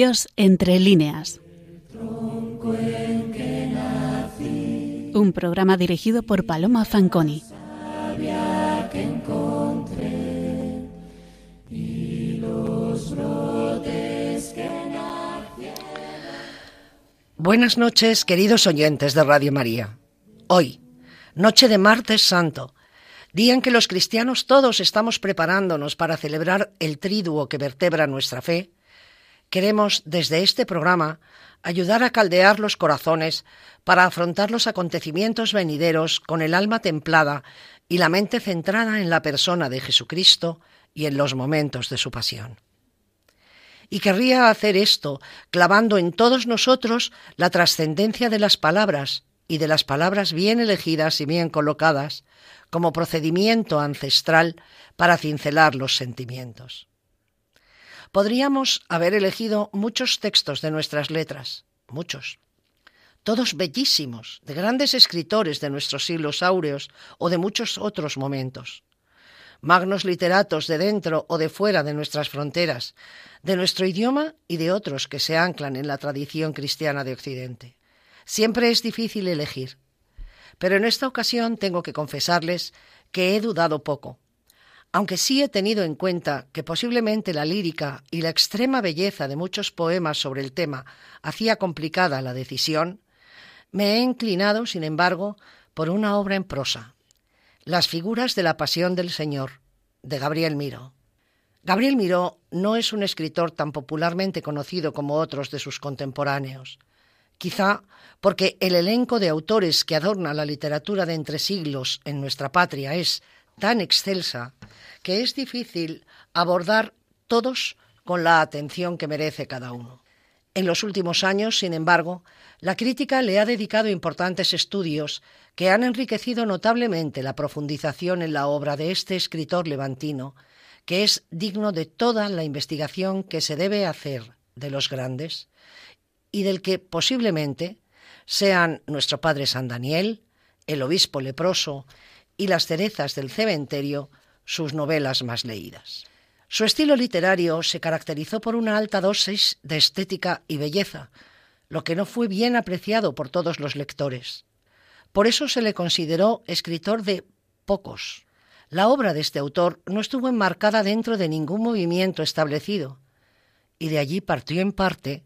Dios entre líneas. Un programa dirigido por Paloma Fanconi. Buenas noches, queridos oyentes de Radio María. Hoy, noche de martes santo, día en que los cristianos todos estamos preparándonos para celebrar el triduo que vertebra nuestra fe, queremos desde este programa ayudar a caldear los corazones para afrontar los acontecimientos venideros con el alma templada y la mente centrada en la persona de Jesucristo y en los momentos de su pasión. Y querría hacer esto clavando en todos nosotros la trascendencia de las palabras y de las palabras bien elegidas y bien colocadas como procedimiento ancestral para cincelar los sentimientos. Podríamos haber elegido muchos textos de nuestras letras, muchos, todos bellísimos, de grandes escritores de nuestros siglos áureos o de muchos otros momentos. Magnos literatos de dentro o de fuera de nuestras fronteras, de nuestro idioma y de otros que se anclan en la tradición cristiana de Occidente. Siempre es difícil elegir, pero en esta ocasión tengo que confesarles que he dudado poco aunque sí he tenido en cuenta que posiblemente la lírica y la extrema belleza de muchos poemas sobre el tema hacía complicada la decisión, me he inclinado, sin embargo, por una obra en prosa, Las figuras de la Pasión del Señor, de Gabriel Miró. Gabriel Miró no es un escritor tan popularmente conocido como otros de sus contemporáneos, quizá porque el elenco de autores que adorna la literatura de entre siglos en nuestra patria es tan excelsa que es difícil abordar todos con la atención que merece cada uno. En los últimos años, sin embargo, la crítica le ha dedicado importantes estudios que han enriquecido notablemente la profundización en la obra de este escritor levantino, que es digno de toda la investigación que se debe hacer de los grandes y del que posiblemente sean nuestro padre San Daniel, el obispo leproso y las cerezas del cementerio sus novelas más leídas. Su estilo literario se caracterizó por una alta dosis de estética y belleza, lo que no fue bien apreciado por todos los lectores. Por eso se le consideró escritor de pocos. La obra de este autor no estuvo enmarcada dentro de ningún movimiento establecido, y de allí partió en parte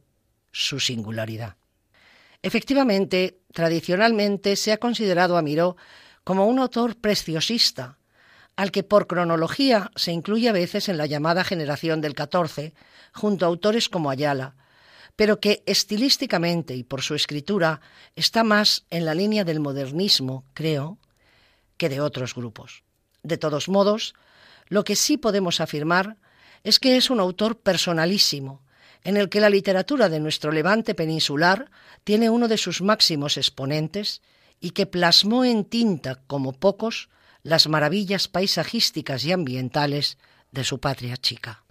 su singularidad. Efectivamente, tradicionalmente se ha considerado a Miró como un autor preciosista, al que por cronología se incluye a veces en la llamada generación del XIV, junto a autores como Ayala, pero que estilísticamente y por su escritura está más en la línea del modernismo, creo, que de otros grupos. De todos modos, lo que sí podemos afirmar es que es un autor personalísimo, en el que la literatura de nuestro levante peninsular tiene uno de sus máximos exponentes y que plasmó en tinta, como pocos, las maravillas paisajísticas y ambientales de su patria chica.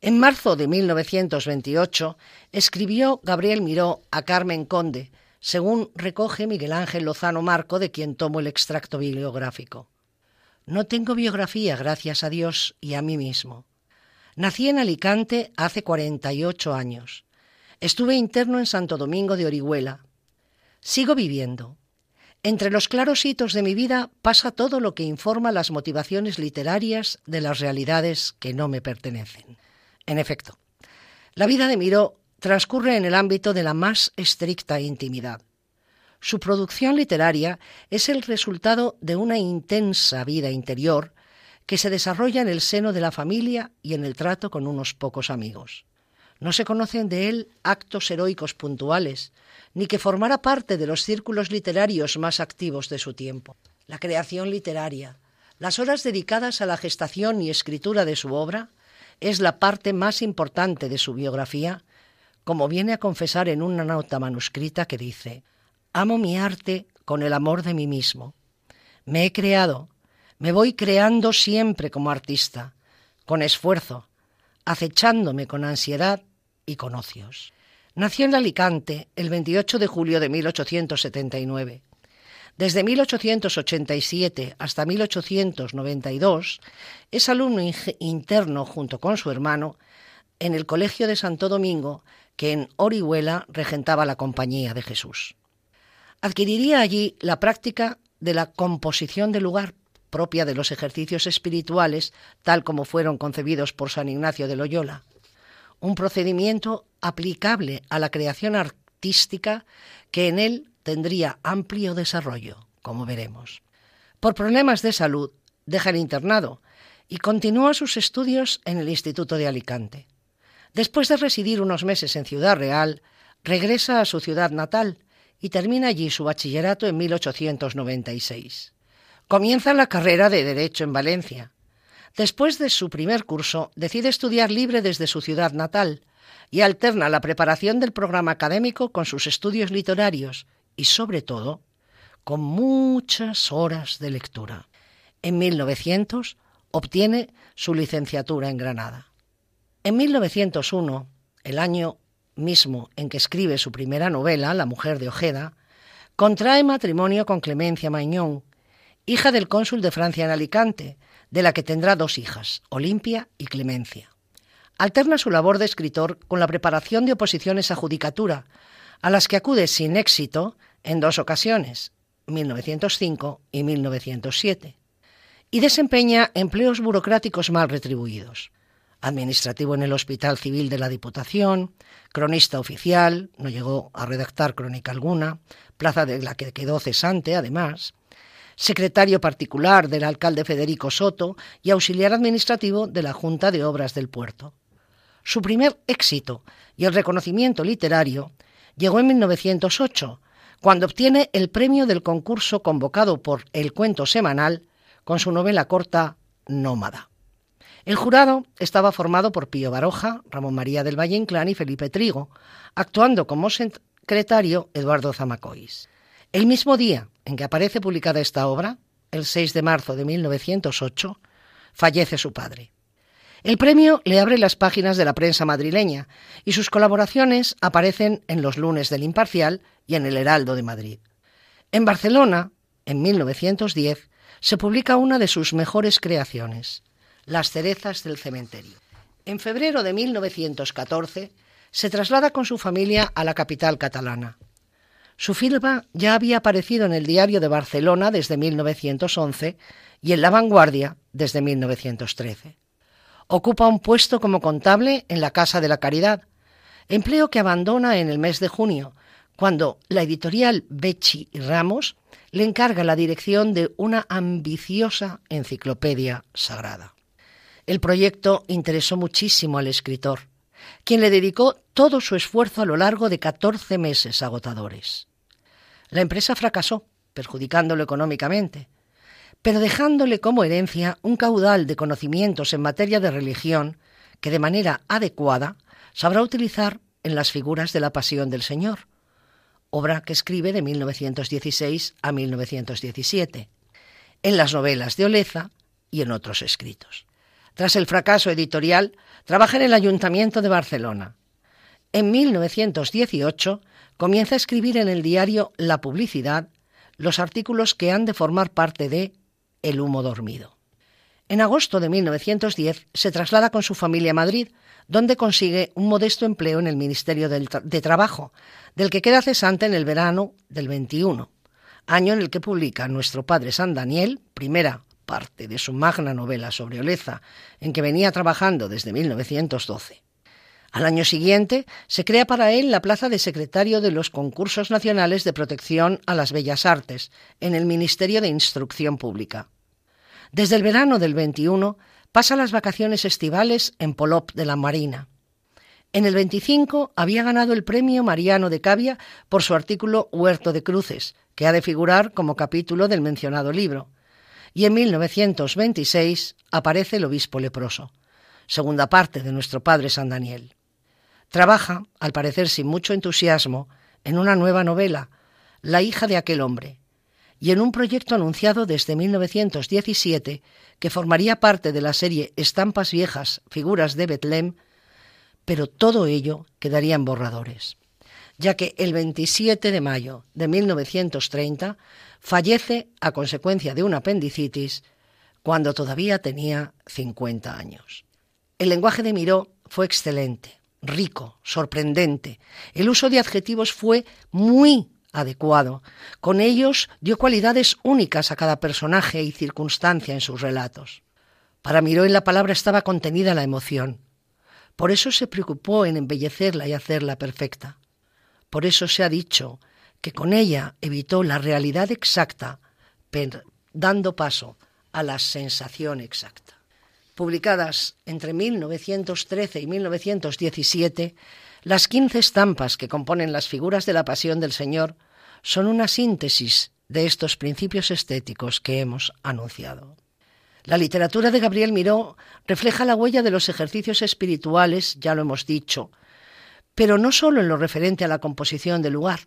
En marzo de 1928 escribió Gabriel Miró a Carmen Conde, según recoge Miguel Ángel Lozano Marco, de quien tomo el extracto bibliográfico. No tengo biografía, gracias a Dios y a mí mismo. Nací en Alicante hace 48 años. Estuve interno en Santo Domingo de Orihuela. Sigo viviendo, entre los claros hitos de mi vida pasa todo lo que informa las motivaciones literarias de las realidades que no me pertenecen. En efecto, la vida de Miró transcurre en el ámbito de la más estricta intimidad. Su producción literaria es el resultado de una intensa vida interior que se desarrolla en el seno de la familia y en el trato con unos pocos amigos. No se conocen de él actos heroicos puntuales, ni que formara parte de los círculos literarios más activos de su tiempo. La creación literaria, las horas dedicadas a la gestación y escritura de su obra, es la parte más importante de su biografía, como viene a confesar en una nota manuscrita que dice, Amo mi arte con el amor de mí mismo. Me he creado, me voy creando siempre como artista, con esfuerzo, acechándome con ansiedad y con ocios. Nació en Alicante el 28 de julio de 1879. Desde 1887 hasta 1892 es alumno interno junto con su hermano en el Colegio de Santo Domingo, que en Orihuela regentaba la Compañía de Jesús. Adquiriría allí la práctica de la composición de lugar propia de los ejercicios espirituales, tal como fueron concebidos por San Ignacio de Loyola, un procedimiento aplicable a la creación artística que en él tendría amplio desarrollo, como veremos. Por problemas de salud, deja el internado y continúa sus estudios en el Instituto de Alicante. Después de residir unos meses en Ciudad Real, regresa a su ciudad natal y termina allí su bachillerato en 1896. Comienza la carrera de Derecho en Valencia. Después de su primer curso, decide estudiar libre desde su ciudad natal y alterna la preparación del programa académico con sus estudios literarios y, sobre todo, con muchas horas de lectura. En 1900 obtiene su licenciatura en Granada. En 1901, el año mismo en que escribe su primera novela, La mujer de Ojeda, contrae matrimonio con Clemencia Mañón, hija del cónsul de Francia en Alicante, de la que tendrá dos hijas, Olimpia y Clemencia. Alterna su labor de escritor con la preparación de oposiciones a judicatura, a las que acude sin éxito en dos ocasiones, 1905 y 1907, y desempeña empleos burocráticos mal retribuidos. Administrativo en el Hospital Civil de la Diputación, cronista oficial, no llegó a redactar crónica alguna, plaza de la que quedó cesante, además, secretario particular del alcalde Federico Soto y auxiliar administrativo de la Junta de Obras del Puerto. Su primer éxito y el reconocimiento literario llegó en 1908, cuando obtiene el premio del concurso convocado por El Cuento Semanal con su novela corta Nómada. El jurado estaba formado por Pío Baroja, Ramón María del Valle Inclán y Felipe Trigo, actuando como secretario Eduardo Zamacois. El mismo día en que aparece publicada esta obra, el 6 de marzo de 1908, fallece su padre. El premio le abre las páginas de la prensa madrileña y sus colaboraciones aparecen en los lunes del Imparcial y en el Heraldo de Madrid. En Barcelona, en 1910, se publica una de sus mejores creaciones, Las cerezas del cementerio. En febrero de 1914 se traslada con su familia a la capital catalana. Su firma ya había aparecido en el Diario de Barcelona desde 1911 y en La Vanguardia desde 1913. Ocupa un puesto como contable en la Casa de la Caridad, empleo que abandona en el mes de junio, cuando la editorial Becci y Ramos le encarga la dirección de una ambiciosa enciclopedia sagrada. El proyecto interesó muchísimo al escritor, quien le dedicó todo su esfuerzo a lo largo de 14 meses agotadores. La empresa fracasó, perjudicándolo económicamente, pero dejándole como herencia un caudal de conocimientos en materia de religión que de manera adecuada sabrá utilizar en las figuras de la Pasión del Señor, obra que escribe de 1916 a 1917, en las novelas de Oleza y en otros escritos. Tras el fracaso editorial, trabaja en el Ayuntamiento de Barcelona. En 1918 comienza a escribir en el diario La Publicidad los artículos que han de formar parte de el humo dormido. En agosto de 1910 se traslada con su familia a Madrid, donde consigue un modesto empleo en el Ministerio de Trabajo, del que queda cesante en el verano del 21, año en el que publica Nuestro Padre San Daniel, primera parte de su magna novela sobre Oleza, en que venía trabajando desde 1912. Al año siguiente se crea para él la plaza de secretario de los concursos nacionales de protección a las bellas artes en el Ministerio de Instrucción Pública. Desde el verano del 21 pasa las vacaciones estivales en Polop de la Marina. En el 25 había ganado el premio Mariano de Cavia por su artículo Huerto de Cruces, que ha de figurar como capítulo del mencionado libro. Y en 1926 aparece el obispo leproso, segunda parte de nuestro Padre San Daniel. Trabaja, al parecer sin mucho entusiasmo, en una nueva novela, La hija de aquel hombre, y en un proyecto anunciado desde 1917 que formaría parte de la serie Estampas Viejas, Figuras de Betlem, pero todo ello quedaría en borradores. Ya que el 27 de mayo de 1930 fallece a consecuencia de una apendicitis cuando todavía tenía 50 años. El lenguaje de Miró fue excelente, rico, sorprendente. El uso de adjetivos fue muy adecuado. Con ellos dio cualidades únicas a cada personaje y circunstancia en sus relatos. Para Miró en la palabra estaba contenida la emoción. Por eso se preocupó en embellecerla y hacerla perfecta. Por eso se ha dicho que con ella evitó la realidad exacta, dando paso a la sensación exacta. Publicadas entre 1913 y 1917, las quince estampas que componen las figuras de la Pasión del Señor son una síntesis de estos principios estéticos que hemos anunciado. La literatura de Gabriel Miró refleja la huella de los ejercicios espirituales, ya lo hemos dicho, pero no solo en lo referente a la composición del lugar,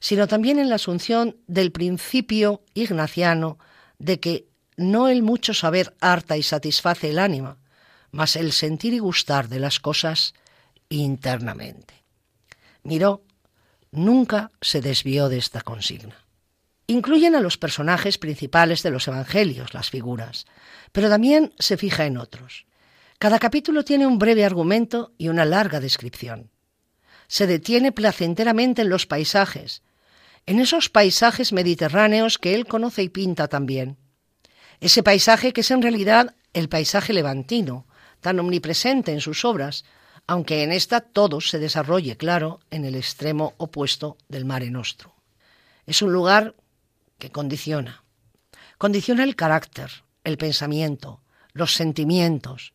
sino también en la asunción del principio ignaciano de que no el mucho saber harta y satisface el ánima, mas el sentir y gustar de las cosas internamente. Miró nunca se desvió de esta consigna. Incluyen a los personajes principales de los evangelios, las figuras, pero también se fija en otros. Cada capítulo tiene un breve argumento y una larga descripción. Se detiene placenteramente en los paisajes, en esos paisajes mediterráneos que él conoce y pinta también. Ese paisaje que es en realidad el paisaje levantino, tan omnipresente en sus obras, aunque en esta todo se desarrolle, claro, en el extremo opuesto del Mare Nostrum. Es un lugar que condiciona. Condiciona el carácter, el pensamiento, los sentimientos,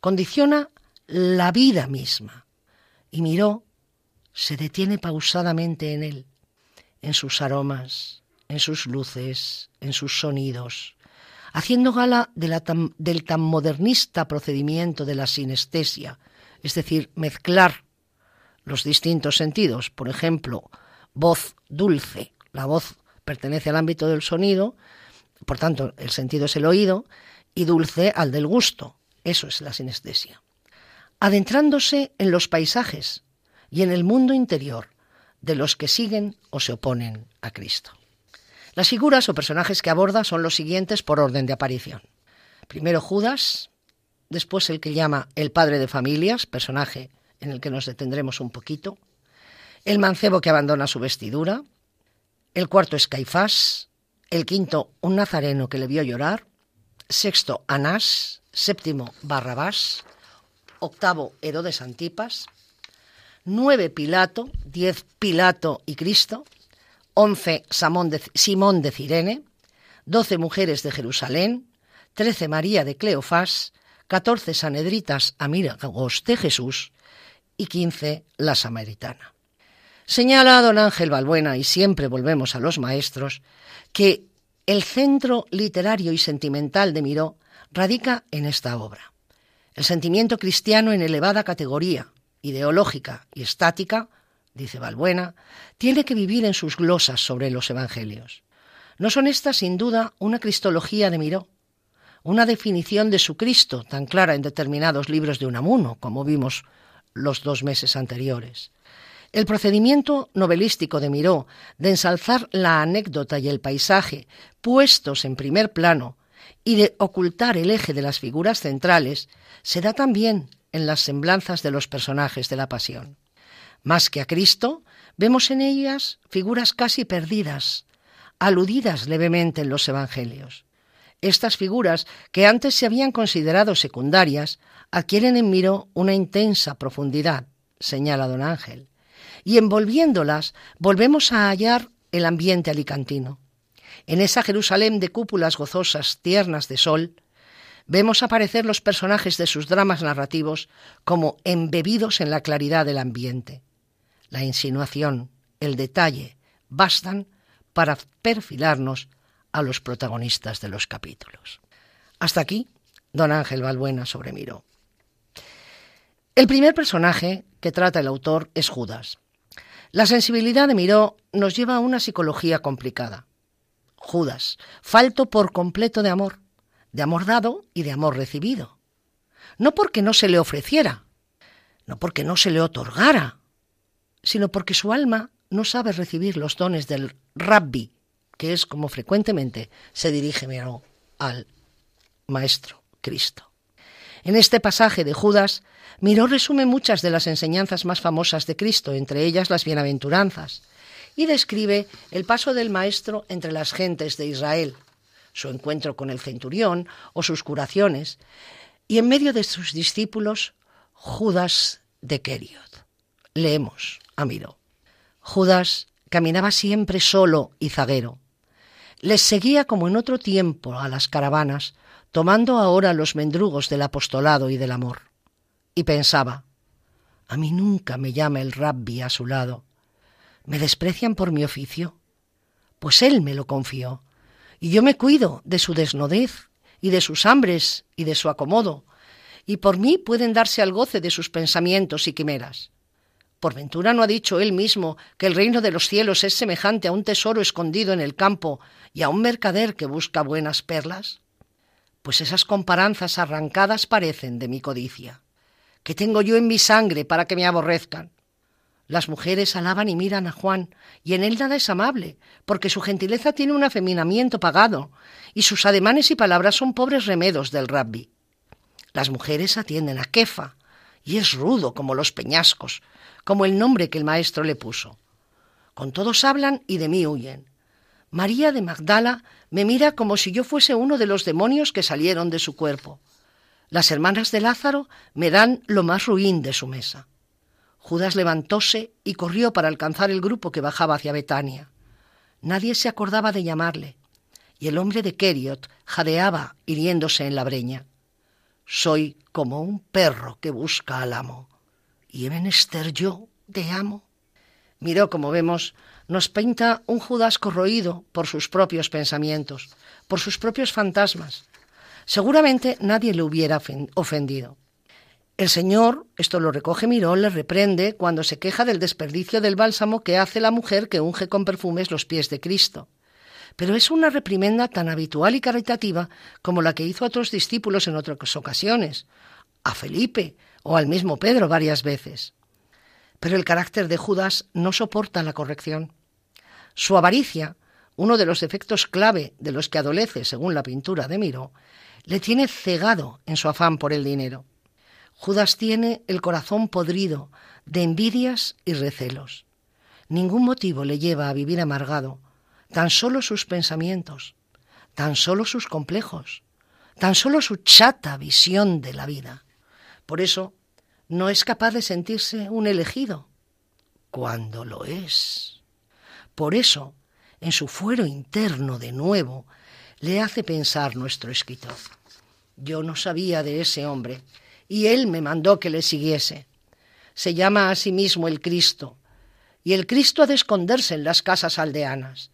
condiciona la vida misma. Y miró, se detiene pausadamente en él, en sus aromas, en sus luces, en sus sonidos, haciendo gala del tan modernista procedimiento de la sinestesia, es decir, mezclar los distintos sentidos, por ejemplo, voz dulce, la voz pertenece al ámbito del sonido, por tanto, el sentido es el oído, y dulce al del gusto. Eso es la sinestesia. Adentrándose en los paisajes y en el mundo interior de los que siguen o se oponen a Cristo. Las figuras o personajes que aborda son los siguientes por orden de aparición. Primero Judas, después el que llama el padre de familias, personaje en el que nos detendremos un poquito, el mancebo que abandona su vestidura, el cuarto es Caifás, el quinto un nazareno que le vio llorar, sexto Anás, séptimo Barrabás, octavo Herodes Antipas, nueve Pilato, diez Pilato y Cristo, once Simón de Cirene, doce mujeres de Jerusalén, trece María de Cleofás, catorce Sanedritas amigos de Jesús y quince la Samaritana. Señala don Ángel Balbuena, y siempre volvemos a los maestros, que el centro literario y sentimental de Miró radica en esta obra. El sentimiento cristiano en elevada categoría, ideológica y estática, dice Balbuena, tiene que vivir en sus glosas sobre los evangelios. No son estas, sin duda, una cristología de Miró, una definición de su Cristo tan clara en determinados libros de Unamuno, como vimos los dos meses anteriores. El procedimiento novelístico de Miró de ensalzar la anécdota y el paisaje puestos en primer plano y de ocultar el eje de las figuras centrales se da también en las semblanzas de los personajes de la Pasión. Más que a Cristo, vemos en ellas figuras casi perdidas, aludidas levemente en los Evangelios. Estas figuras, que antes se habían considerado secundarias, adquieren en Miró una intensa profundidad, señala don Ángel y envolviéndolas volvemos a hallar el ambiente alicantino. En esa Jerusalén de cúpulas gozosas, tiernas de sol, vemos aparecer los personajes de sus dramas narrativos como embebidos en la claridad del ambiente. La insinuación, el detalle, bastan para perfilarnos a los protagonistas de los capítulos. Hasta aquí, don Ángel Balbuena sobre Miró. El primer personaje que trata el autor es Judas. La sensibilidad de Miró nos lleva a una psicología complicada. Judas, falto por completo de amor, de amor dado y de amor recibido. No porque no se le ofreciera, no porque no se le otorgara, sino porque su alma no sabe recibir los dones del rabbi, que es como frecuentemente se dirige al Maestro Cristo. En este pasaje de Judas, Miró resume muchas de las enseñanzas más famosas de Cristo, entre ellas las bienaventuranzas, y describe el paso del Maestro entre las gentes de Israel, su encuentro con el centurión o sus curaciones, y en medio de sus discípulos, Judas de Keriot. Leemos a. Judas caminaba siempre solo y zaguero. Les seguía como en otro tiempo a las caravanas, tomando ahora los mendrugos del apostolado y del amor. Y pensaba, a mí nunca me llama el rabbi a su lado. ¿Me desprecian por mi oficio? Pues él me lo confió, y yo me cuido de su desnudez y de sus hambres y de su acomodo, y por mí pueden darse al goce de sus pensamientos y quimeras. ¿Por ventura no ha dicho él mismo que el reino de los cielos es semejante a un tesoro escondido en el campo y a un mercader que busca buenas perlas? Pues esas comparanzas arrancadas parecen de mi codicia. ¿Qué tengo yo en mi sangre para que me aborrezcan? Las mujeres alaban y miran a Juan, y en él nada es amable, porque su gentileza tiene un afeminamiento pagado, y sus ademanes y palabras son pobres remedos del rabbi. Las mujeres atienden a Kefa, y es rudo como los peñascos, como el nombre que el maestro le puso. Con todos hablan y de mí huyen. María de Magdala me mira como si yo fuese uno de los demonios que salieron de su cuerpo. Las hermanas de Lázaro me dan lo más ruin de su mesa. Judas levantóse y corrió para alcanzar el grupo que bajaba hacia Betania. Nadie se acordaba de llamarle, y el hombre de Keriot jadeaba hiriéndose en la breña. Soy como un perro que busca al amo, y he menester yo de amo. Miró, como vemos, nos pinta un Judas corroído por sus propios pensamientos, por sus propios fantasmas. Seguramente nadie le hubiera ofendido. El Señor, esto lo recoge Miró, le reprende cuando se queja del desperdicio del bálsamo que hace la mujer que unge con perfumes los pies de Cristo. Pero es una reprimenda tan habitual y caritativa como la que hizo a otros discípulos en otras ocasiones, a Felipe o al mismo Pedro varias veces. Pero el carácter de Judas no soporta la corrección. Su avaricia, uno de los efectos clave de los que adolece, según la pintura de Miró, le tiene cegado en su afán por el dinero. Judas tiene el corazón podrido de envidias y recelos. Ningún motivo le lleva a vivir amargado, tan solo sus pensamientos, tan solo sus complejos, tan solo su chata visión de la vida. Por eso no es capaz de sentirse un elegido, cuando lo es. Por eso, en su fuero interno de nuevo, le hace pensar nuestro escritor. Yo no sabía de ese hombre, y él me mandó que le siguiese. Se llama a sí mismo el Cristo, y el Cristo ha de esconderse en las casas aldeanas.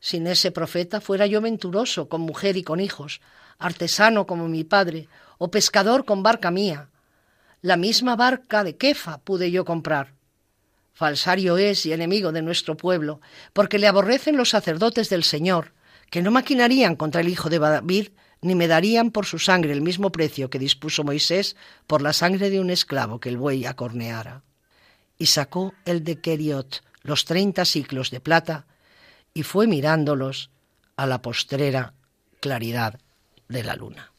Sin ese profeta fuera yo venturoso, con mujer y con hijos, artesano como mi padre, o pescador con barca mía. La misma barca de Kefa pude yo comprar. Falsario es y enemigo de nuestro pueblo, porque le aborrecen los sacerdotes del Señor, que no maquinarían contra el hijo de David, ni me darían por su sangre el mismo precio que dispuso Moisés por la sangre de un esclavo que el buey acorneara. Y sacó el de Keriot los treinta ciclos de plata y fue mirándolos a la postrera claridad de la luna.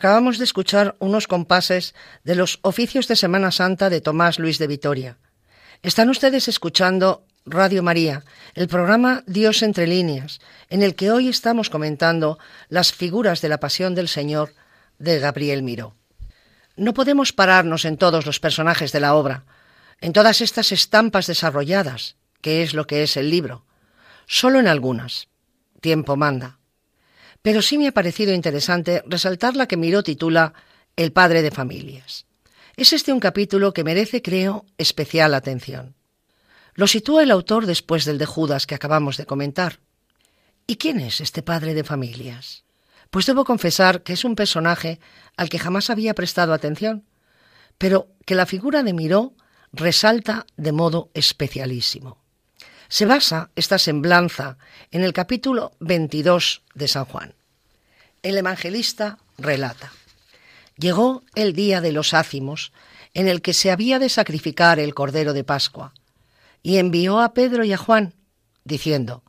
Acabamos de escuchar unos compases de los oficios de Semana Santa de Tomás Luis de Vitoria. Están ustedes escuchando Radio María, el programa Dios entre líneas, en el que hoy estamos comentando las figuras de la pasión del Señor de Gabriel Miró. No podemos pararnos en todos los personajes de la obra, en todas estas estampas desarrolladas, que es lo que es el libro, solo en algunas. Tiempo manda. Pero sí me ha parecido interesante resaltar la que Miró titula El padre de familias. Es este un capítulo que merece, creo, especial atención. Lo sitúa el autor después del de Judas que acabamos de comentar. ¿Y quién es este padre de familias? Pues debo confesar que es un personaje al que jamás había prestado atención, pero que la figura de Miró resalta de modo especialísimo. Se basa esta semblanza en el capítulo 22 de San Juan. El evangelista relata. Llegó el día de los ácimos, en el que se había de sacrificar el cordero de Pascua, y envió a Pedro y a Juan, diciendo,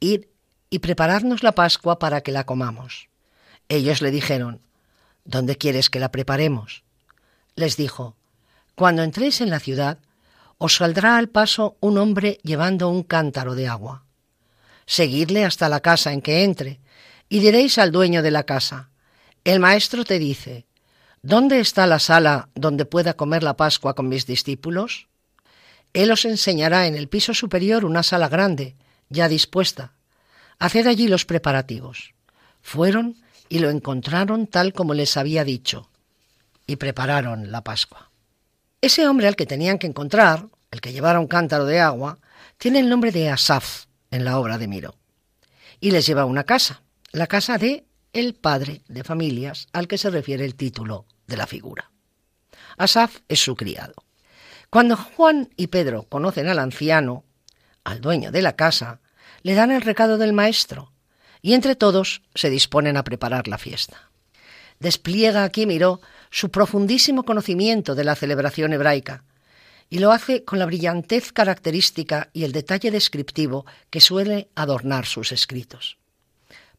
Id y preparadnos la Pascua para que la comamos. Ellos le dijeron, ¿Dónde quieres que la preparemos? Les dijo, Cuando entréis en la ciudad, os saldrá al paso un hombre llevando un cántaro de agua. Seguidle hasta la casa en que entre, y diréis al dueño de la casa, El maestro te dice, ¿Dónde está la sala donde pueda comer la Pascua con mis discípulos? Él os enseñará en el piso superior una sala grande, ya dispuesta. Haced allí los preparativos. Fueron y lo encontraron tal como les había dicho, y prepararon la Pascua. Ese hombre al que tenían que encontrar, el que llevara un cántaro de agua, tiene el nombre de Asaf en la obra de Miro. Y les lleva a una casa, la casa de el padre de familias al que se refiere el título de la figura. Asaf es su criado. Cuando Juan y Pedro conocen al anciano, al dueño de la casa, le dan el recado del maestro y entre todos se disponen a preparar la fiesta. Despliega aquí Miró su profundísimo conocimiento de la celebración hebraica y lo hace con la brillantez característica y el detalle descriptivo que suele adornar sus escritos.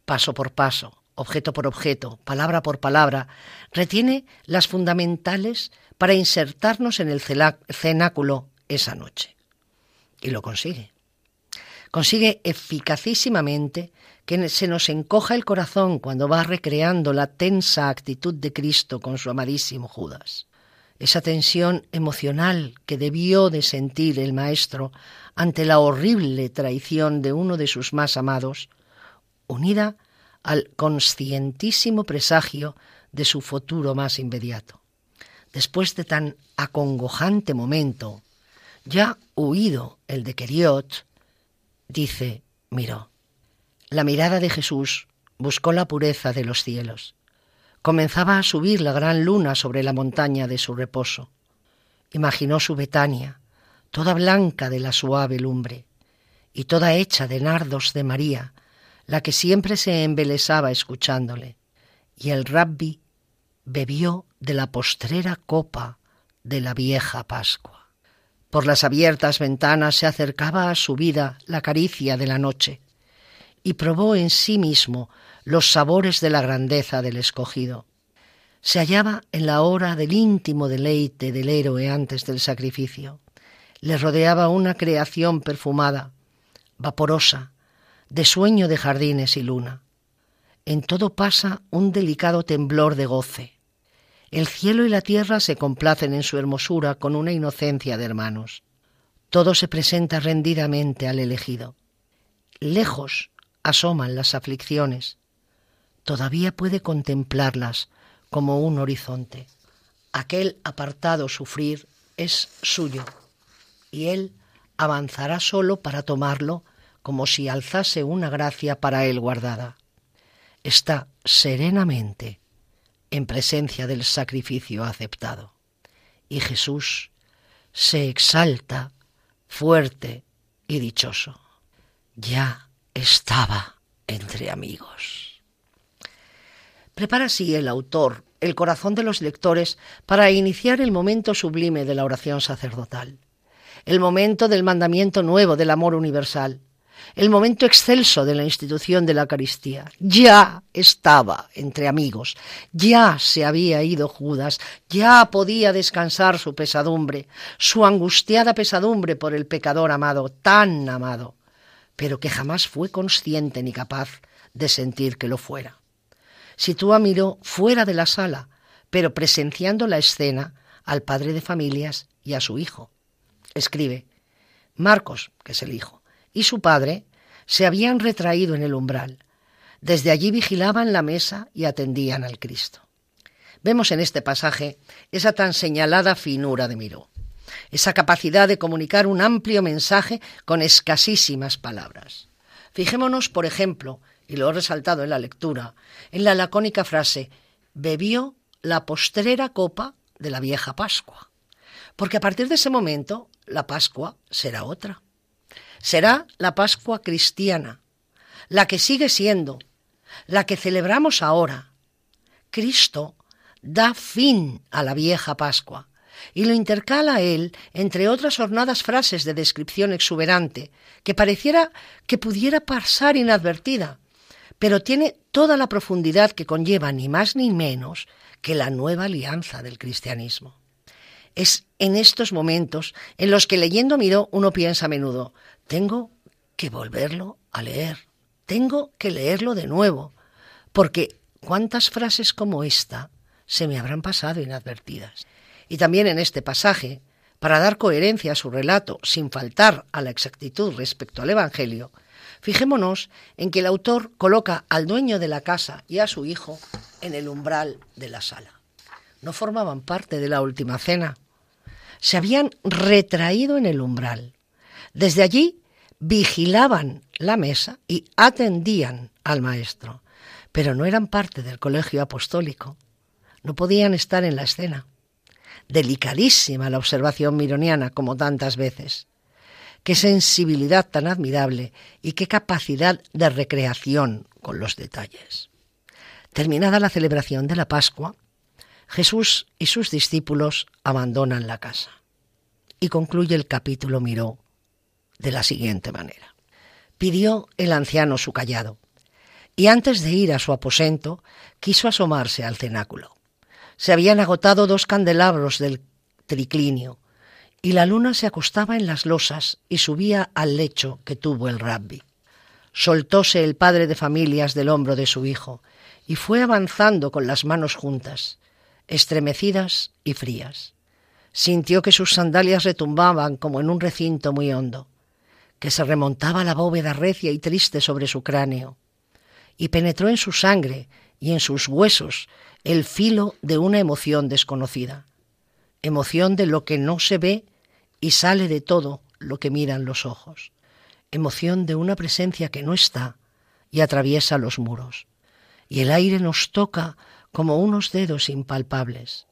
Paso por paso, objeto por objeto, palabra por palabra, retiene las fundamentales para insertarnos en el cenáculo esa noche. Y lo consigue. Consigue eficacísimamente que se nos encoja el corazón cuando va recreando la tensa actitud de Cristo con su amadísimo Judas. Esa tensión emocional que debió de sentir el Maestro ante la horrible traición de uno de sus más amados, unida al conscientísimo presagio de su futuro más inmediato. Después de tan acongojante momento, ya huido el de Keriot, dice miró. La mirada de Jesús buscó la pureza de los cielos. Comenzaba a subir la gran luna sobre la montaña de su reposo. Imaginó su Betania, toda blanca de la suave lumbre, y toda hecha de nardos de María, la que siempre se embelesaba escuchándole, y el rabbi bebió de la postrera copa de la vieja Pascua. Por las abiertas ventanas se acercaba a su vida la caricia de la noche, y probó en sí mismo los sabores de la grandeza del escogido. Se hallaba en la hora del íntimo deleite del héroe antes del sacrificio. Le rodeaba una creación perfumada, vaporosa, de sueño de jardines y luna. En todo pasa un delicado temblor de goce. El cielo y la tierra se complacen en su hermosura con una inocencia de hermanos. Todo se presenta rendidamente al elegido. Lejos asoman las aflicciones. Todavía puede contemplarlas como un horizonte. Aquel apartado sufrir es suyo y él avanzará solo para tomarlo como si alzase una gracia para él guardada. Está serenamente en presencia del sacrificio aceptado. Y Jesús se exalta fuerte y dichoso. Ya estaba entre amigos. Prepara así el autor el corazón de los lectores para iniciar el momento sublime de la oración sacerdotal, el momento del mandamiento nuevo del amor universal, el momento excelso de la institución de la Eucaristía. Ya estaba entre amigos, ya se había ido Judas, ya podía descansar su pesadumbre, su angustiada pesadumbre por el pecador amado, tan amado, pero que jamás fue consciente ni capaz de sentir que lo fuera. Sitúa miró fuera de la sala, pero presenciando la escena al padre de familias y a su hijo. Escribe, Marcos, que es el hijo, y su padre se habían retraído en el umbral. Desde allí vigilaban la mesa y atendían al Cristo. Vemos en este pasaje esa tan señalada finura de Miró, esa capacidad de comunicar un amplio mensaje con escasísimas palabras. Fijémonos, por ejemplo, y lo he resaltado en la lectura, en la lacónica frase, bebió la postrera copa de la vieja Pascua. Porque a partir de ese momento, la Pascua será otra será la Pascua cristiana, la que sigue siendo, la que celebramos ahora. Cristo da fin a la vieja Pascua y lo intercala él entre otras hornadas frases de descripción exuberante que pareciera que pudiera pasar inadvertida, pero tiene toda la profundidad que conlleva ni más ni menos que la nueva alianza del cristianismo. Es en estos momentos en los que leyendo Miró uno piensa a menudo, tengo que volverlo a leer, tengo que leerlo de nuevo, porque cuántas frases como esta se me habrán pasado inadvertidas. Y también en este pasaje, para dar coherencia a su relato sin faltar a la exactitud respecto al Evangelio, fijémonos en que el autor coloca al dueño de la casa y a su hijo en el umbral de la sala. No formaban parte de la última cena. Se habían retraído en el umbral. Desde allí vigilaban la mesa y atendían al maestro, pero no eran parte del colegio apostólico, no podían estar en la escena. Delicadísima la observación mironiana, como tantas veces. Qué sensibilidad tan admirable y qué capacidad de recreación con los detalles. Terminada la celebración de la Pascua, Jesús y sus discípulos abandonan la casa. Y concluye el capítulo Miró de la siguiente manera. Pidió el anciano su callado, y antes de ir a su aposento quiso asomarse al cenáculo. Se habían agotado dos candelabros del triclinio, y la luna se acostaba en las losas y subía al lecho que tuvo el rabbi. Soltóse el padre de familias del hombro de su hijo, y fue avanzando con las manos juntas, estremecidas y frías. Sintió que sus sandalias retumbaban como en un recinto muy hondo que se remontaba la bóveda recia y triste sobre su cráneo, y penetró en su sangre y en sus huesos el filo de una emoción desconocida, emoción de lo que no se ve y sale de todo lo que miran los ojos, emoción de una presencia que no está y atraviesa los muros, y el aire nos toca como unos dedos impalpables,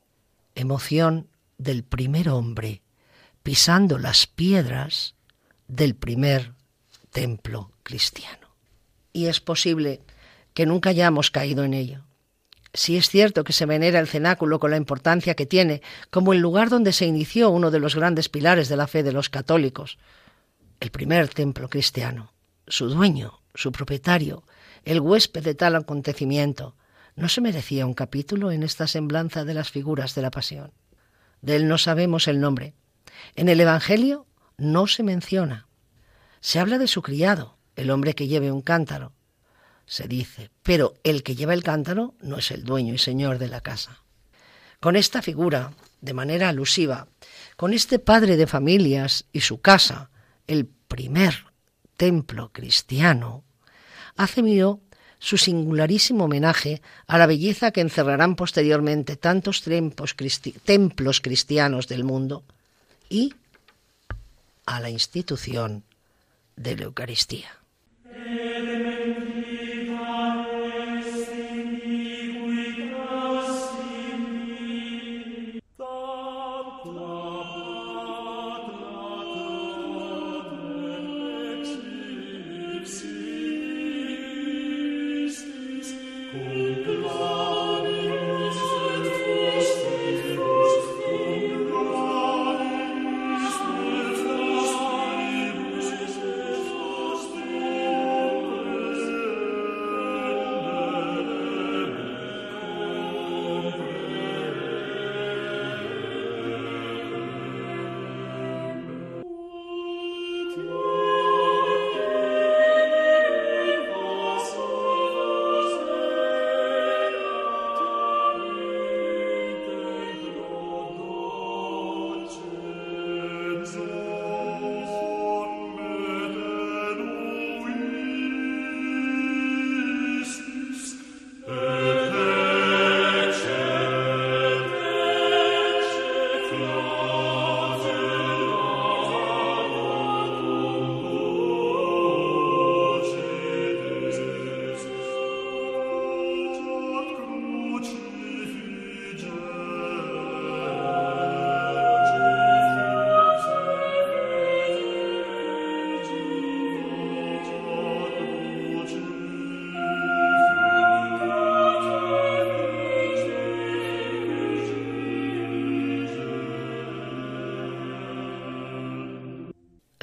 emoción del primer hombre pisando las piedras del primer templo cristiano. Y es posible que nunca hayamos caído en ello. Si es cierto que se venera el cenáculo con la importancia que tiene como el lugar donde se inició uno de los grandes pilares de la fe de los católicos, el primer templo cristiano, su dueño, su propietario, el huésped de tal acontecimiento, ¿no se merecía un capítulo en esta semblanza de las figuras de la pasión? De él no sabemos el nombre. En el Evangelio no se menciona. Se habla de su criado, el hombre que lleve un cántaro. Se dice, pero el que lleva el cántaro no es el dueño y señor de la casa. Con esta figura, de manera alusiva, con este padre de familias y su casa, el primer templo cristiano, hace mío su singularísimo homenaje a la belleza que encerrarán posteriormente tantos templos, cristianos del mundo y a la institución de la Eucaristía.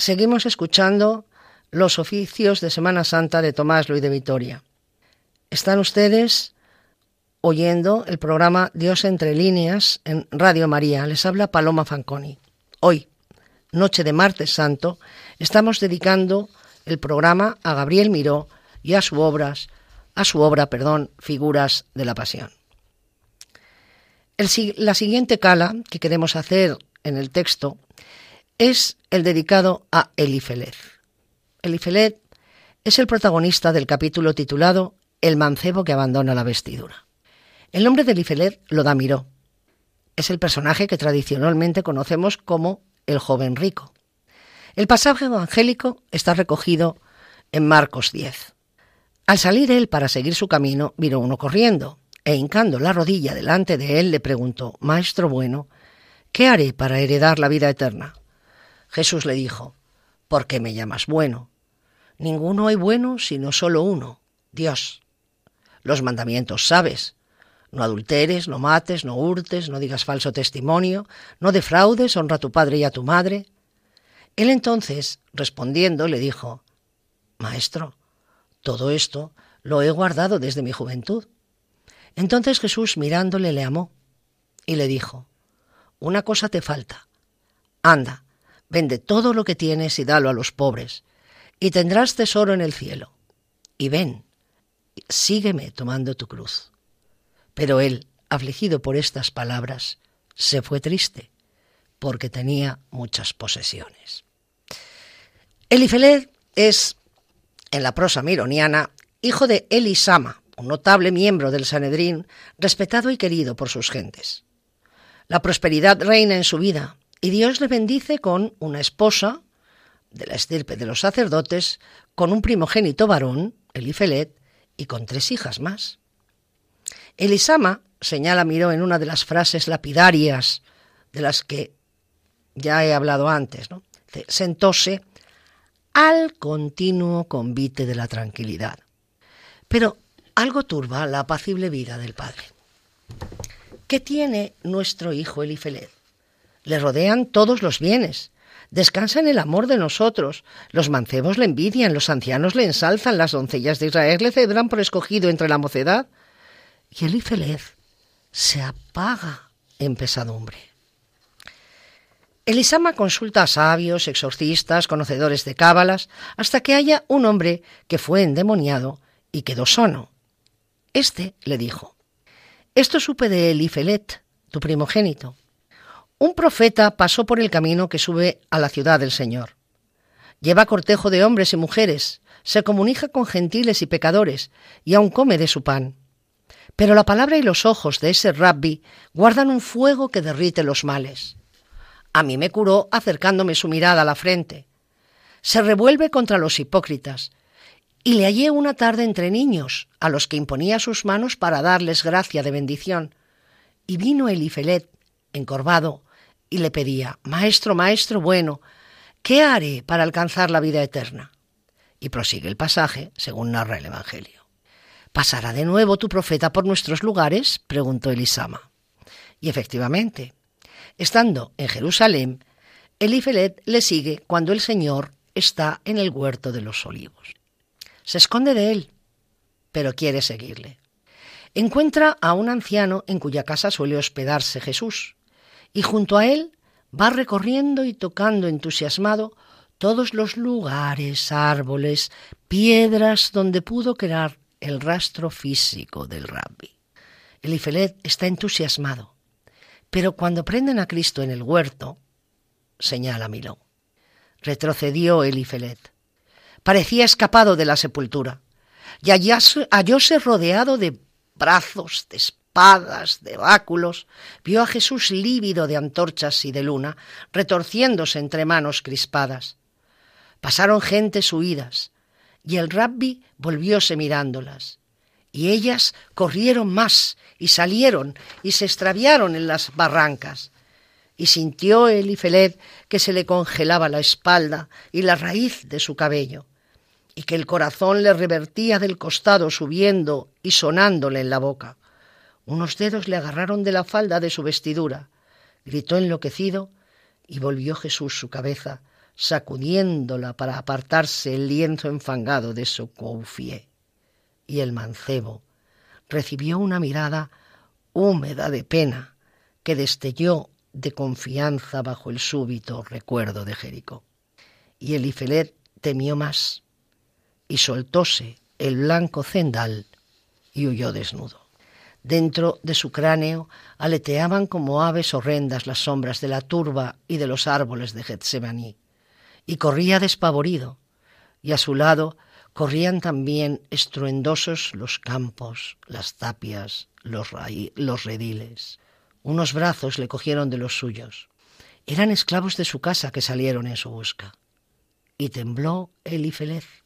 Seguimos escuchando los oficios de Semana Santa de Tomás Luis de Vitoria. Están ustedes oyendo el programa Dios entre líneas en Radio María. Les habla Paloma Fanconi. Hoy, noche de martes santo, estamos dedicando el programa a Gabriel Miró y a su obras, a su obra, perdón, Figuras de la Pasión. la siguiente cala que queremos hacer en el texto es el dedicado a Elifelet. Elifelet es el protagonista del capítulo titulado El mancebo que abandona la vestidura. El nombre de Elifelet lo da Miró. Es el personaje que tradicionalmente conocemos como el joven rico. El pasaje evangélico está recogido en Marcos 10. Al salir él para seguir su camino, miró uno corriendo, e hincando la rodilla delante de él le preguntó, Maestro bueno, ¿qué haré para heredar la vida eterna? Jesús le dijo, ¿por qué me llamas bueno? Ninguno hay bueno sino solo uno, Dios. Los mandamientos sabes. No adulteres, no mates, no hurtes, no digas falso testimonio, no defraudes, honra a tu padre y a tu madre. Él entonces, respondiendo, le dijo, Maestro, todo esto lo he guardado desde mi juventud. Entonces Jesús mirándole le amó y le dijo, Una cosa te falta. Anda, Vende todo lo que tienes y dalo a los pobres, y tendrás tesoro en el cielo. Y ven, sígueme tomando tu cruz. Pero él, afligido por estas palabras, se fue triste, porque tenía muchas posesiones. Elifeled es, en la prosa mironiana, hijo de Elisama, un notable miembro del Sanedrín, respetado y querido por sus gentes. La prosperidad reina en su vida, y Dios le bendice con una esposa de la estirpe de los sacerdotes, con un primogénito varón, Elifelet, y con tres hijas más. Elisama, señala Miró en una de las frases lapidarias de las que ya he hablado antes, ¿no? sentóse al continuo convite de la tranquilidad. Pero algo turba la apacible vida del padre. ¿Qué tiene nuestro hijo Elifelet? Le rodean todos los bienes. Descansa en el amor de nosotros. Los mancebos le envidian, los ancianos le ensalzan, las doncellas de Israel le cedran por escogido entre la mocedad. Y el Ifelez se apaga en pesadumbre. Elisama consulta a sabios, exorcistas, conocedores de cábalas, hasta que haya un hombre que fue endemoniado y quedó sono. Este le dijo, Esto supe de Elifelet, tu primogénito. Un profeta pasó por el camino que sube a la ciudad del Señor. Lleva cortejo de hombres y mujeres, se comunica con gentiles y pecadores, y aun come de su pan. Pero la palabra y los ojos de ese rabbi guardan un fuego que derrite los males. A mí me curó acercándome su mirada a la frente. Se revuelve contra los hipócritas, y le hallé una tarde entre niños, a los que imponía sus manos para darles gracia de bendición. Y vino Elifelet, encorvado, y le pedía, Maestro, Maestro bueno, ¿qué haré para alcanzar la vida eterna? Y prosigue el pasaje, según narra el Evangelio. ¿Pasará de nuevo tu profeta por nuestros lugares? preguntó Elisama. Y efectivamente, estando en Jerusalén, Elifelet le sigue cuando el Señor está en el huerto de los olivos. Se esconde de él, pero quiere seguirle. Encuentra a un anciano en cuya casa suele hospedarse Jesús, y junto a él va recorriendo y tocando entusiasmado todos los lugares, árboles, piedras donde pudo quedar el rastro físico del rabbi. Elifelet está entusiasmado, pero cuando prenden a Cristo en el huerto, señala Miló, retrocedió Elifelet. Parecía escapado de la sepultura y hallóse rodeado de brazos, de de báculos, vio a Jesús lívido de antorchas y de luna, retorciéndose entre manos crispadas. Pasaron gentes huidas, y el rabbi volvióse mirándolas. Y ellas corrieron más, y salieron, y se extraviaron en las barrancas. Y sintió Elifelet que se le congelaba la espalda y la raíz de su cabello, y que el corazón le revertía del costado subiendo y sonándole en la boca. Unos dedos le agarraron de la falda de su vestidura. Gritó enloquecido y volvió Jesús su cabeza sacudiéndola para apartarse el lienzo enfangado de su coufié. Y el mancebo recibió una mirada húmeda de pena que destelló de confianza bajo el súbito recuerdo de Jericó. Y Elifelet temió más y soltóse el blanco cendal y huyó desnudo. Dentro de su cráneo aleteaban como aves horrendas las sombras de la turba y de los árboles de Getsemaní y corría despavorido, y a su lado corrían también estruendosos los campos, las tapias, los, rediles. Unos brazos le cogieron de los suyos. Eran esclavos de su casa que salieron en su busca. Y tembló Elifelez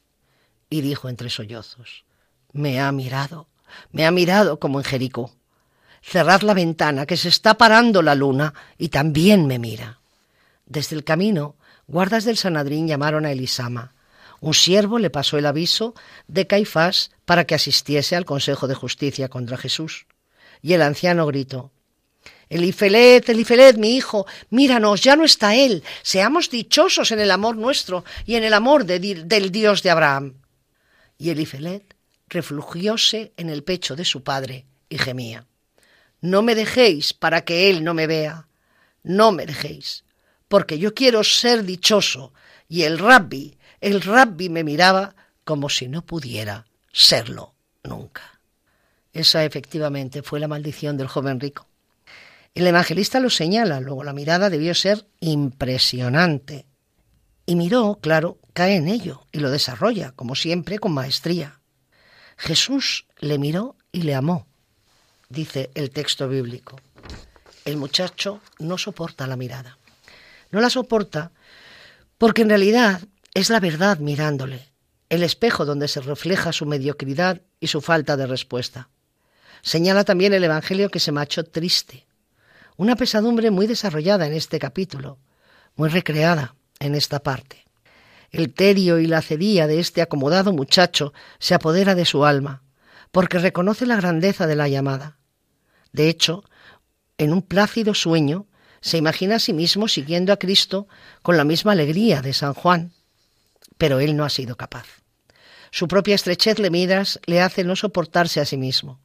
y dijo entre sollozos, me ha mirado, me ha mirado como en Jericó. Cerrad la ventana, que se está parando la luna, y también me mira. Desde el camino guardas del Sanadrín llamaron a Elisama. Un siervo le pasó el aviso de Caifás para que asistiese al Consejo de Justicia contra Jesús. Y el anciano gritó, Elifelet, Elifelet, mi hijo, míranos, ya no está él. Seamos dichosos en el amor nuestro y en el amor del Dios de Abraham. Y Elifelet reflugióse en el pecho de su padre y gemía. No me dejéis para que él no me vea. No me dejéis porque yo quiero ser dichoso. Y el rabbi, el rabbi me miraba como si no pudiera serlo nunca. Esa efectivamente fue la maldición del joven rico. El evangelista lo señala, luego la mirada debió ser impresionante. Y miró, claro, cae en ello y lo desarrolla, como siempre, con maestría. Jesús le miró y le amó, dice el texto bíblico. El muchacho no soporta la mirada. No la soporta porque en realidad es la verdad mirándole, el espejo donde se refleja su mediocridad y su falta de respuesta. Señala también el Evangelio que se marchó triste, una pesadumbre muy desarrollada en este capítulo, muy recreada en esta parte. El tedio y la cedía de este acomodado muchacho se apodera de su alma, porque reconoce la grandeza de la llamada. De hecho, en un plácido sueño, se imagina a sí mismo siguiendo a Cristo con la misma alegría de San Juan, pero él no ha sido capaz. Su propia estrechez le miras le hace no soportarse a sí mismo.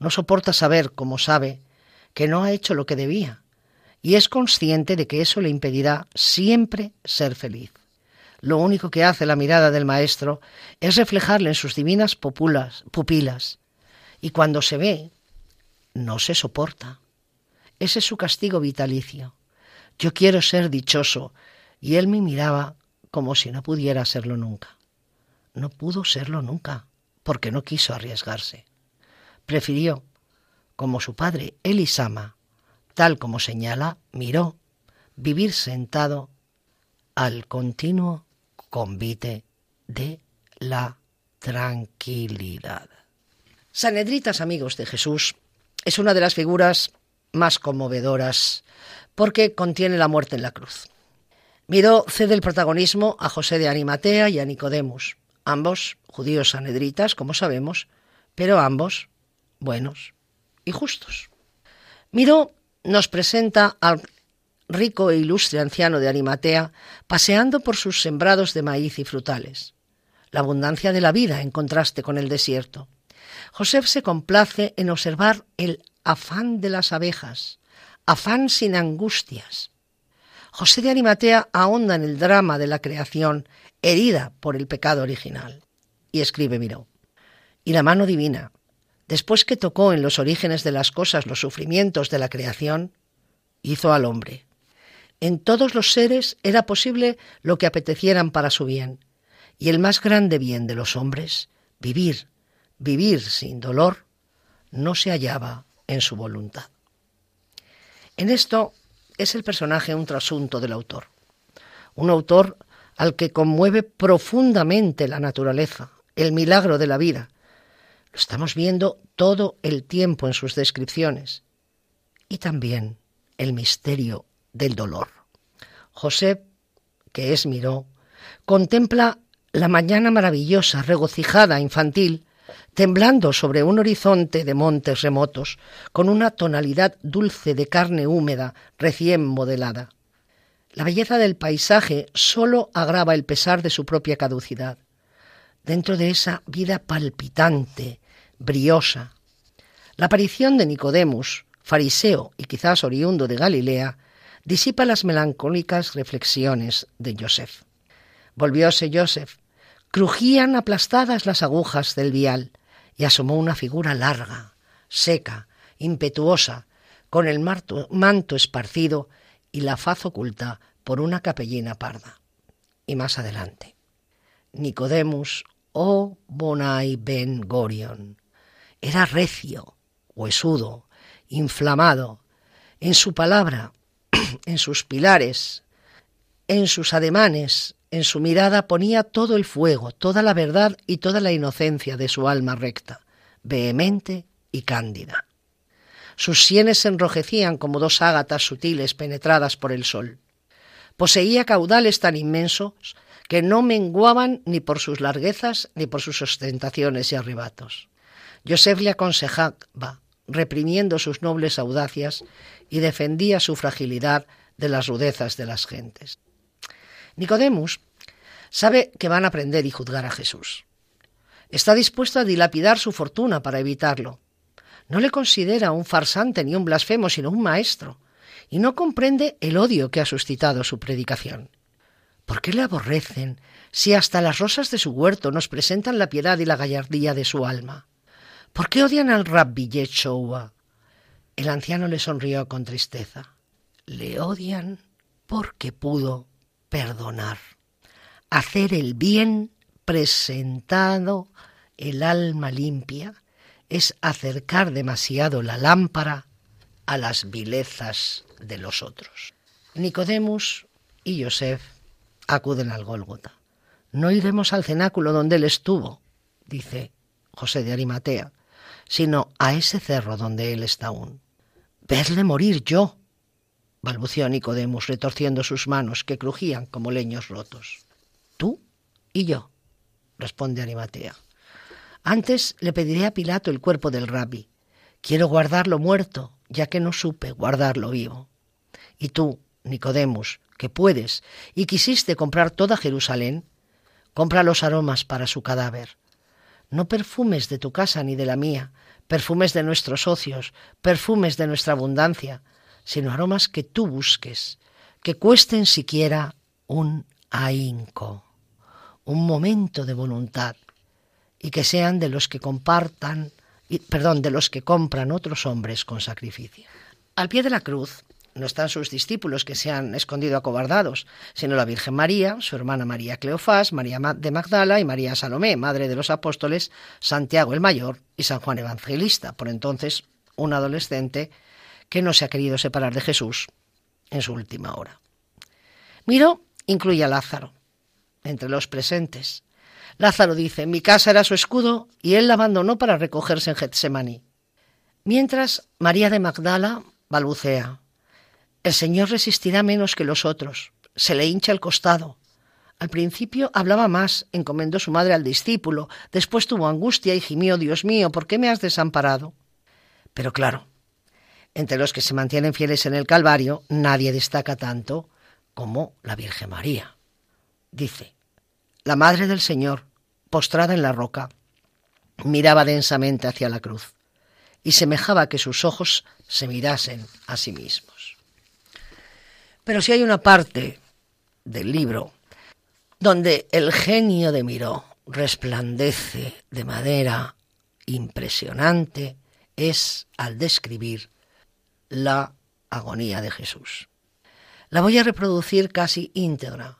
No soporta saber, como sabe, que no ha hecho lo que debía, y es consciente de que eso le impedirá siempre ser feliz. Lo único que hace la mirada del Maestro es reflejarle en sus divinas pupilas, y cuando se ve, no se soporta. Ese es su castigo vitalicio. Yo quiero ser dichoso. Y él me miraba como si no pudiera serlo nunca. No pudo serlo nunca, porque no quiso arriesgarse. Prefirió, como su padre Elisama, tal como señala, miró, vivir sentado al continuo convite de la tranquilidad. Sanedritas, amigos de Jesús, es una de las figuras más conmovedoras, porque contiene la muerte en la cruz. Miró cede el protagonismo a José de Arimatea y a Nicodemus, ambos judíos sanedritas, como sabemos, pero ambos buenos y justos. Miró nos presenta al rico e ilustre anciano de Arimatea paseando por sus sembrados de maíz y frutales, la abundancia de la vida en contraste con el desierto. José se complace en observar el afán de las abejas, afán sin angustias. José de Arimatea ahonda en el drama de la creación, herida por el pecado original. Y escribe Miró. Y la mano divina, después que tocó en los orígenes de las cosas los sufrimientos de la creación, hizo al hombre. En todos los seres era posible lo que apetecieran para su bien, y el más grande bien de los hombres, vivir, vivir sin dolor, no se hallaba en su voluntad. En esto es el personaje un trasunto del autor. Un autor al que conmueve profundamente la naturaleza, el milagro de la vida. Lo estamos viendo todo el tiempo en sus descripciones. Y también el misterio del dolor. José, que es Miró, contempla la mañana maravillosa, regocijada, infantil, temblando sobre un horizonte de montes remotos, con una tonalidad dulce de carne húmeda recién modelada. La belleza del paisaje sólo agrava el pesar de su propia caducidad. Dentro de esa vida palpitante, briosa, la aparición de Nicodemus, fariseo y quizás oriundo de Galilea, disipa las melancólicas reflexiones de Joseph. Volvióse Joseph, crujían aplastadas las agujas del vial, y asomó una figura larga, seca, impetuosa, con el manto esparcido y la faz oculta por una capellina parda. Y más adelante, Nicodemus o Bonai ben Gorion era recio, huesudo, inflamado, en su palabra, en sus pilares, en sus ademanes, en su mirada ponía todo el fuego, toda la verdad y toda la inocencia de su alma recta, vehemente y cándida. Sus sienes se enrojecían como dos ágatas sutiles penetradas por el sol. Poseía caudales tan inmensos que no menguaban ni por sus larguezas ni por sus ostentaciones y arrebatos. Joseph le aconsejaba, reprimiendo sus nobles audacias, y defendía su fragilidad de las rudezas de las gentes. Nicodemus sabe que van a aprender y juzgar a Jesús. Está dispuesto a dilapidar su fortuna para evitarlo. No le considera un farsante ni un blasfemo, sino un maestro, y no comprende el odio que ha suscitado su predicación. ¿Por qué le aborrecen si hasta las rosas de su huerto nos presentan la piedad y la gallardía de su alma? ¿Por qué odian al rabbi Yeshua? El anciano le sonrió con tristeza. Le odian porque pudo perdonar, hacer el bien presentado el alma limpia es acercar demasiado la lámpara a las vilezas de los otros. Nicodemus y Joseph acuden al Gólgota. No iremos al cenáculo donde él estuvo, dice José de Arimatea, sino a ese cerro donde él está aún. Verle morir yo, balbuceó Nicodemus, retorciendo sus manos que crujían como leños rotos. Tú y yo, responde Arimatea. Antes le pediré a Pilato el cuerpo del rabbi. Quiero guardarlo muerto, ya que no supe guardarlo vivo. Y tú, Nicodemus, que puedes y quisiste comprar toda Jerusalén, compra los aromas para su cadáver. No perfumes de tu casa ni de la mía, perfumes de nuestros socios, perfumes de nuestra abundancia, sino aromas que tú busques, que cuesten siquiera un ahínco, un momento de voluntad, y que sean de los que compartan, perdón, de los que compran otros hombres con sacrificio. Al pie de la cruz no están sus discípulos que se han escondido acobardados, sino la Virgen María, su hermana María Cleofás, María de Magdala y María Salomé, madre de los apóstoles, Santiago el Mayor y San Juan Evangelista, por entonces un adolescente que no se ha querido separar de Jesús en su última hora. Miro incluye a Lázaro entre los presentes. Lázaro dice, mi casa era su escudo y él la abandonó para recogerse en Getsemaní. Mientras María de Magdala balbucea, el Señor resistirá menos que los otros, se le hincha el costado. Al principio hablaba más, encomendó su madre al discípulo, después tuvo angustia y gimió, Dios mío, ¿por qué me has desamparado? Pero claro, entre los que se mantienen fieles en el Calvario, nadie destaca tanto como la Virgen María. Dice, la Madre del Señor, postrada en la roca, miraba densamente hacia la cruz y semejaba que sus ojos se mirasen a sí mismos. Pero si hay una parte del libro donde el genio de Miró resplandece de manera impresionante, es al describir la agonía de Jesús. La voy a reproducir casi íntegra,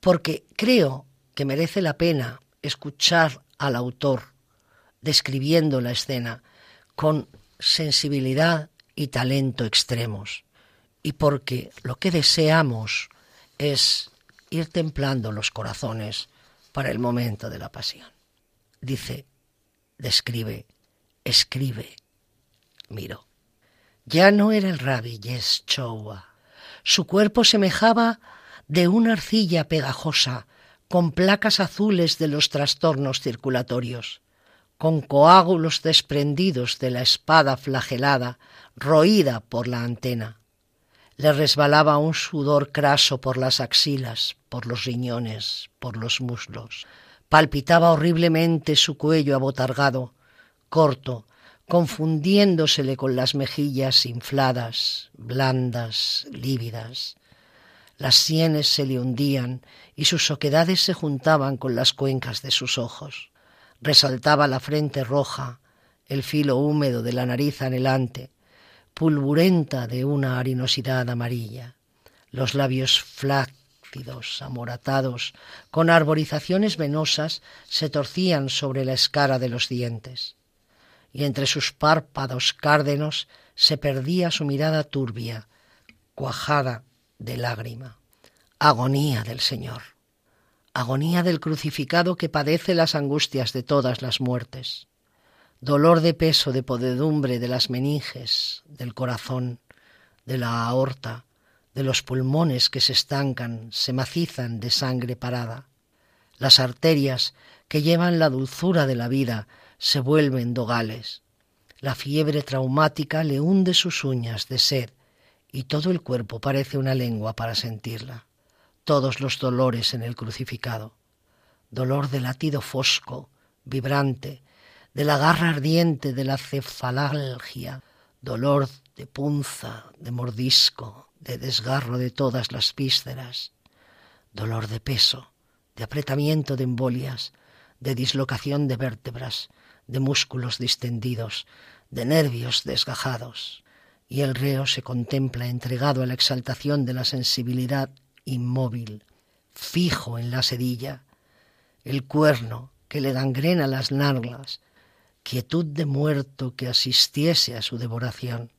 porque creo que merece la pena escuchar al autor describiendo la escena con sensibilidad y talento extremos, y porque lo que deseamos es ir templando los corazones para el momento de la pasión. Dice, describe, escribe, miro. Ya no era el rabbi Yeshua. Su cuerpo semejaba de una arcilla pegajosa, con placas azules de los trastornos circulatorios, con coágulos desprendidos de la espada flagelada, roída por la antena. Le resbalaba un sudor craso por las axilas, por los riñones, por los muslos. Palpitaba horriblemente su cuello abotargado, corto, confundiéndosele con las mejillas infladas, blandas, lívidas. Las sienes se le hundían y sus oquedades se juntaban con las cuencas de sus ojos. Resaltaba la frente roja, el filo húmedo de la nariz anhelante, pulburenta de una harinosidad amarilla, los labios flácidos, amoratados, con arborizaciones venosas, se torcían sobre la escara de los dientes, y entre sus párpados cárdenos se perdía su mirada turbia, cuajada de lágrima. Agonía del Señor, agonía del crucificado que padece las angustias de todas las muertes dolor de peso, de podedumbre de las meninges, del corazón, de la aorta, de los pulmones que se estancan, se macizan de sangre parada. Las arterias que llevan la dulzura de la vida se vuelven dogales. La fiebre traumática le hunde sus uñas de sed y todo el cuerpo parece una lengua para sentirla. Todos los dolores en el crucificado. Dolor de latido fosco, vibrante, de la garra ardiente de la cefalalgia, dolor de punza, de mordisco, de desgarro de todas las vísceras, dolor de peso, de apretamiento de embolias, de dislocación de vértebras, de músculos distendidos, de nervios desgajados, y el reo se contempla entregado a la exaltación de la sensibilidad inmóvil, fijo en la sedilla, el cuerno que le gangrena las nargas, quietud de muerto que asistiese a su devoración,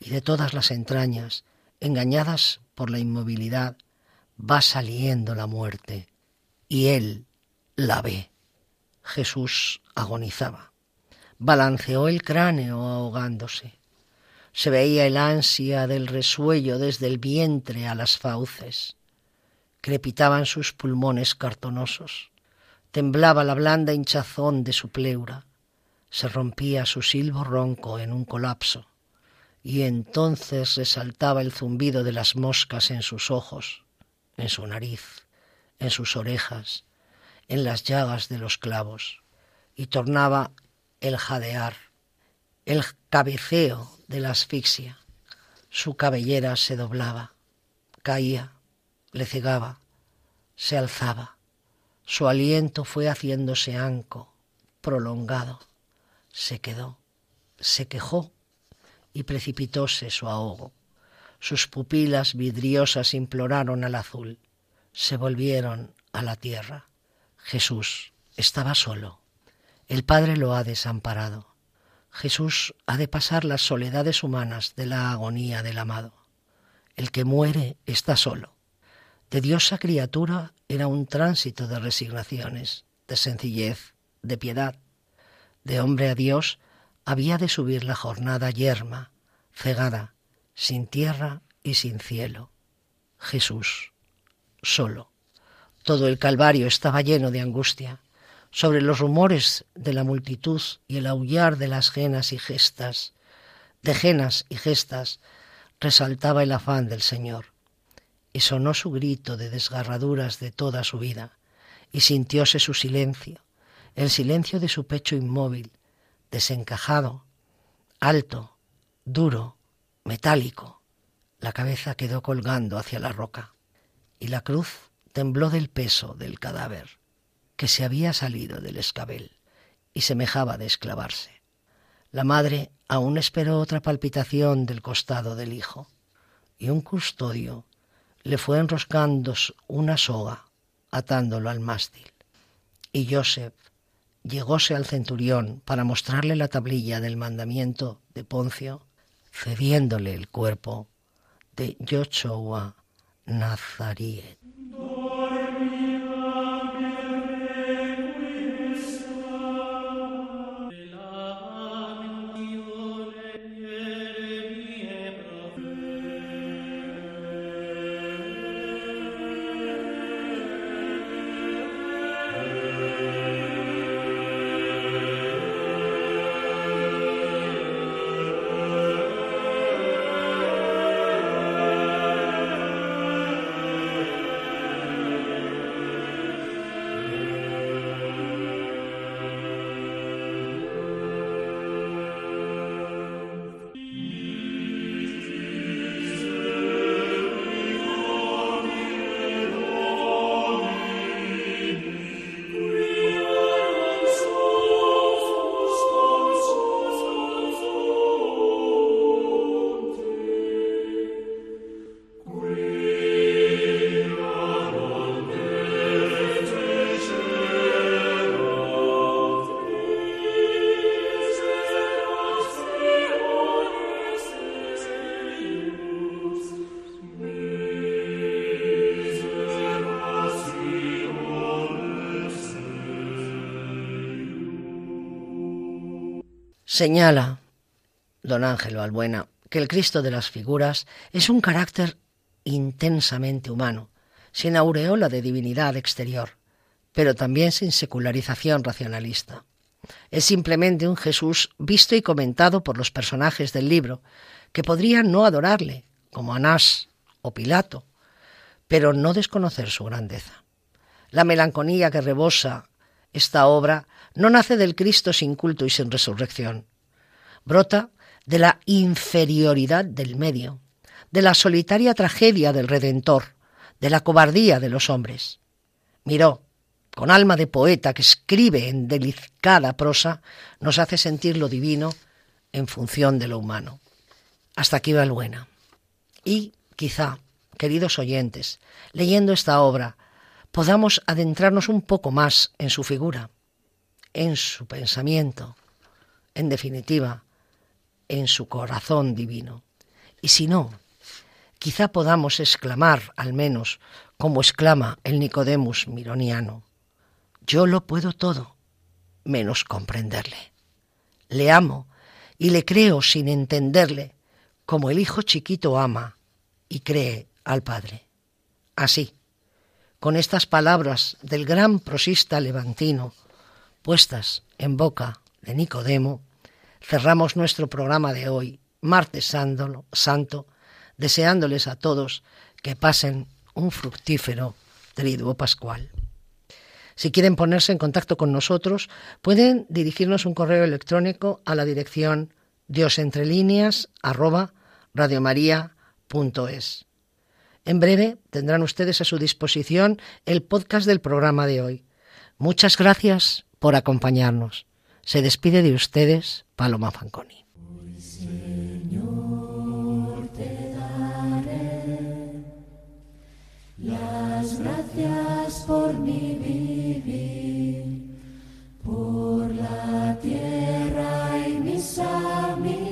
y de todas las entrañas, engañadas por la inmovilidad, va saliendo la muerte, y él la ve. Jesús agonizaba. Balanceó el cráneo ahogándose. Se veía el ansia del resuello desde el vientre a las fauces. Crepitaban sus pulmones cartonosos. Temblaba la blanda hinchazón de su pleura se rompía su silbo ronco en un colapso, y entonces resaltaba el zumbido de las moscas en sus ojos, en su nariz, en sus orejas, en las llagas de los clavos, y tornaba el jadear, el cabeceo de la asfixia. Su cabellera se doblaba, caía, le cegaba, se alzaba. Su aliento fue haciéndose anco, prolongado se quedó, se quejó y precipitóse su ahogo. Sus pupilas vidriosas imploraron al azul, se volvieron a la tierra. Jesús estaba solo. El Padre lo ha desamparado. Jesús ha de pasar las soledades humanas de la agonía del amado. El que muere está solo. De diosa criatura era un tránsito de resignaciones, de sencillez, de piedad, de hombre a Dios, había de subir la jornada yerma, cegada, sin tierra y sin cielo. Jesús, solo. Todo el Calvario estaba lleno de angustia. Sobre los rumores de la multitud y el aullar de las genas y gestas, de genas y gestas, resaltaba el afán del Señor. Y sonó su grito de desgarraduras de toda su vida, y sintióse su silencio, el silencio de su pecho inmóvil, desencajado, alto, duro, metálico. La cabeza quedó colgando hacia la roca y la cruz tembló del peso del cadáver que se había salido del escabel y semejaba desclavarse. La madre aún esperó otra palpitación del costado del hijo y un custodio le fue enroscando una soga atándolo al mástil. Y Joseph llegóse al centurión para mostrarle la tablilla del mandamiento de Poncio, cediéndole el cuerpo de Yoshua Nazariet. Señala don Ángelo Albuena que el Cristo de las figuras es un carácter intensamente humano, sin aureola de divinidad exterior, pero también sin secularización racionalista. Es simplemente un Jesús visto y comentado por los personajes del libro, que podrían no adorarle, como Anás o Pilato, pero no desconocer su grandeza. La melancolía que rebosa esta obra no nace del Cristo sin culto y sin resurrección. Brota de la inferioridad del medio, de la solitaria tragedia del Redentor, de la cobardía de los hombres. Miró, con alma de poeta que escribe en delicada prosa, nos hace sentir lo divino en función de lo humano. Hasta aquí va el buena. Y quizá, queridos oyentes, leyendo esta obra, podamos adentrarnos un poco más en su figura, en su pensamiento, en definitiva, en su corazón divino. Y si no, quizá podamos exclamar, al menos, como exclama el Nicodemus mironiano, yo lo puedo todo, menos comprenderle. Le amo y le creo sin entenderle, como el hijo chiquito ama y cree al Padre. Así, con estas palabras del gran prosista levantino, puestas en boca de Nicodemo, cerramos nuestro programa de hoy, martes santo, deseándoles a todos que pasen un fructífero triduo pascual. Si quieren ponerse en contacto con nosotros, pueden dirigirnos un correo electrónico a la dirección diosentrelíneas@radiomaria.es. En breve tendrán ustedes a su disposición el podcast del programa de hoy. Muchas gracias por acompañarnos. Se despide de ustedes Paloma Fanconi. Gracias por mi vivir, por la tierra y mis amigos,